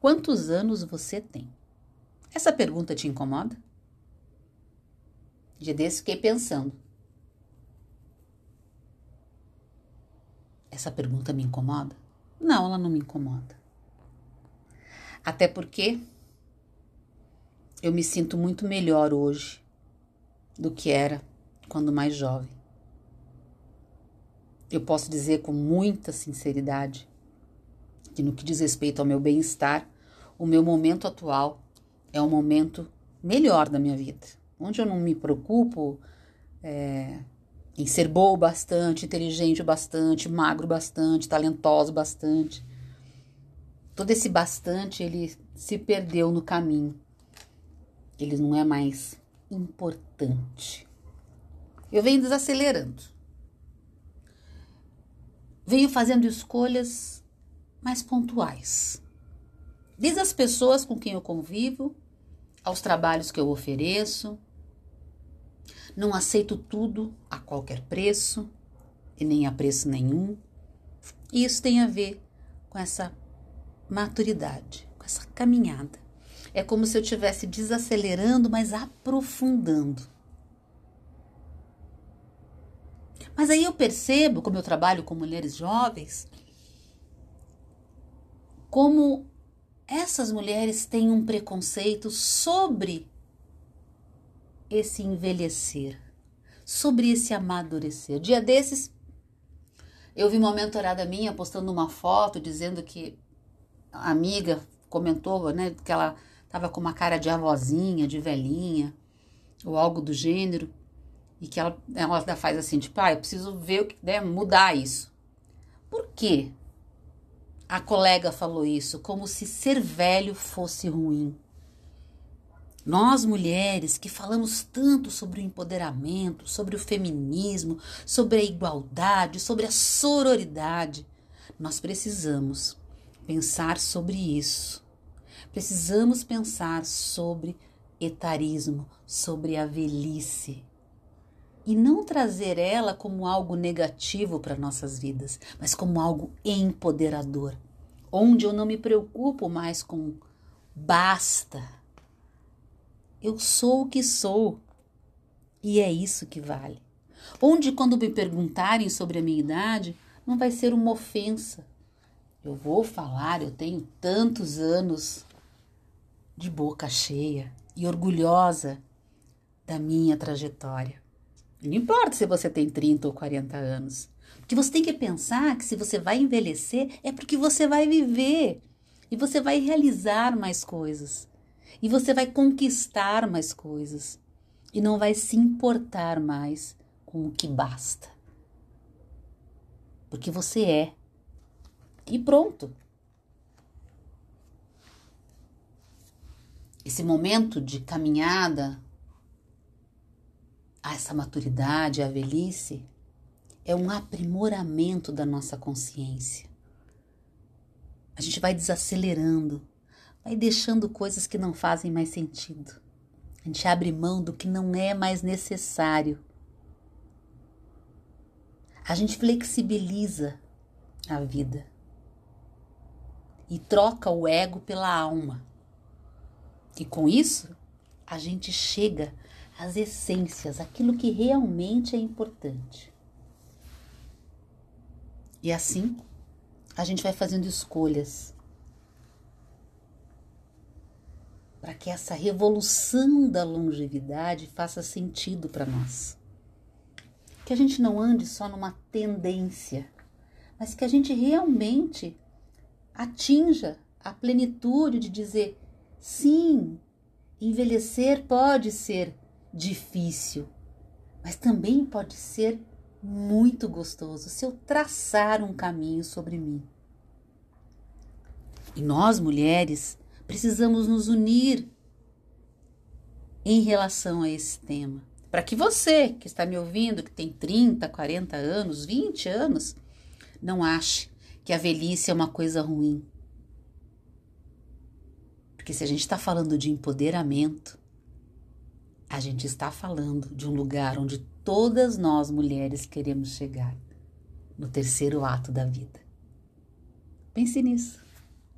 Quantos anos você tem? Essa pergunta te incomoda? Dia desse fiquei pensando. Essa pergunta me incomoda? Não, ela não me incomoda. Até porque eu me sinto muito melhor hoje do que era quando mais jovem. Eu posso dizer com muita sinceridade que, no que diz respeito ao meu bem-estar, o meu momento atual é o momento melhor da minha vida, onde eu não me preocupo é, em ser boa bastante, inteligente bastante, magro bastante, talentoso bastante. Todo esse bastante ele se perdeu no caminho. Ele não é mais importante. Eu venho desacelerando. Venho fazendo escolhas mais pontuais. Desde as pessoas com quem eu convivo, aos trabalhos que eu ofereço. Não aceito tudo a qualquer preço e nem a preço nenhum. E isso tem a ver com essa maturidade, com essa caminhada. É como se eu estivesse desacelerando, mas aprofundando. Mas aí eu percebo, como eu trabalho com mulheres jovens, como essas mulheres têm um preconceito sobre esse envelhecer, sobre esse amadurecer. Dia desses, eu vi uma mentorada minha postando uma foto dizendo que a amiga comentou, né, que ela estava com uma cara de avózinha, de velhinha, ou algo do gênero, e que ela, ela faz assim, tipo, ah, eu preciso ver o que, né, mudar isso. Por quê? A colega falou isso, como se ser velho fosse ruim. Nós mulheres que falamos tanto sobre o empoderamento, sobre o feminismo, sobre a igualdade, sobre a sororidade, nós precisamos pensar sobre isso Precisamos pensar sobre etarismo, sobre a velhice. E não trazer ela como algo negativo para nossas vidas, mas como algo empoderador, onde eu não me preocupo mais com basta. Eu sou o que sou e é isso que vale. Onde, quando me perguntarem sobre a minha idade, não vai ser uma ofensa. Eu vou falar, eu tenho tantos anos, de boca cheia e orgulhosa da minha trajetória. Não importa se você tem 30 ou 40 anos. Porque você tem que pensar que se você vai envelhecer é porque você vai viver e você vai realizar mais coisas e você vai conquistar mais coisas e não vai se importar mais com o que basta. Porque você é. E pronto. esse momento de caminhada essa maturidade, a velhice, é um aprimoramento da nossa consciência. A gente vai desacelerando, vai deixando coisas que não fazem mais sentido. A gente abre mão do que não é mais necessário. A gente flexibiliza a vida e troca o ego pela alma. E com isso, a gente chega às essências, aquilo que realmente é importante. E assim, a gente vai fazendo escolhas para que essa revolução da longevidade faça sentido para nós. Que a gente não ande só numa tendência, mas que a gente realmente atinja a plenitude de dizer Sim, envelhecer pode ser difícil, mas também pode ser muito gostoso se eu traçar um caminho sobre mim. E nós, mulheres, precisamos nos unir em relação a esse tema. Para que você que está me ouvindo, que tem 30, 40 anos, 20 anos, não ache que a velhice é uma coisa ruim. Porque se a gente está falando de empoderamento, a gente está falando de um lugar onde todas nós mulheres queremos chegar no terceiro ato da vida. Pense nisso.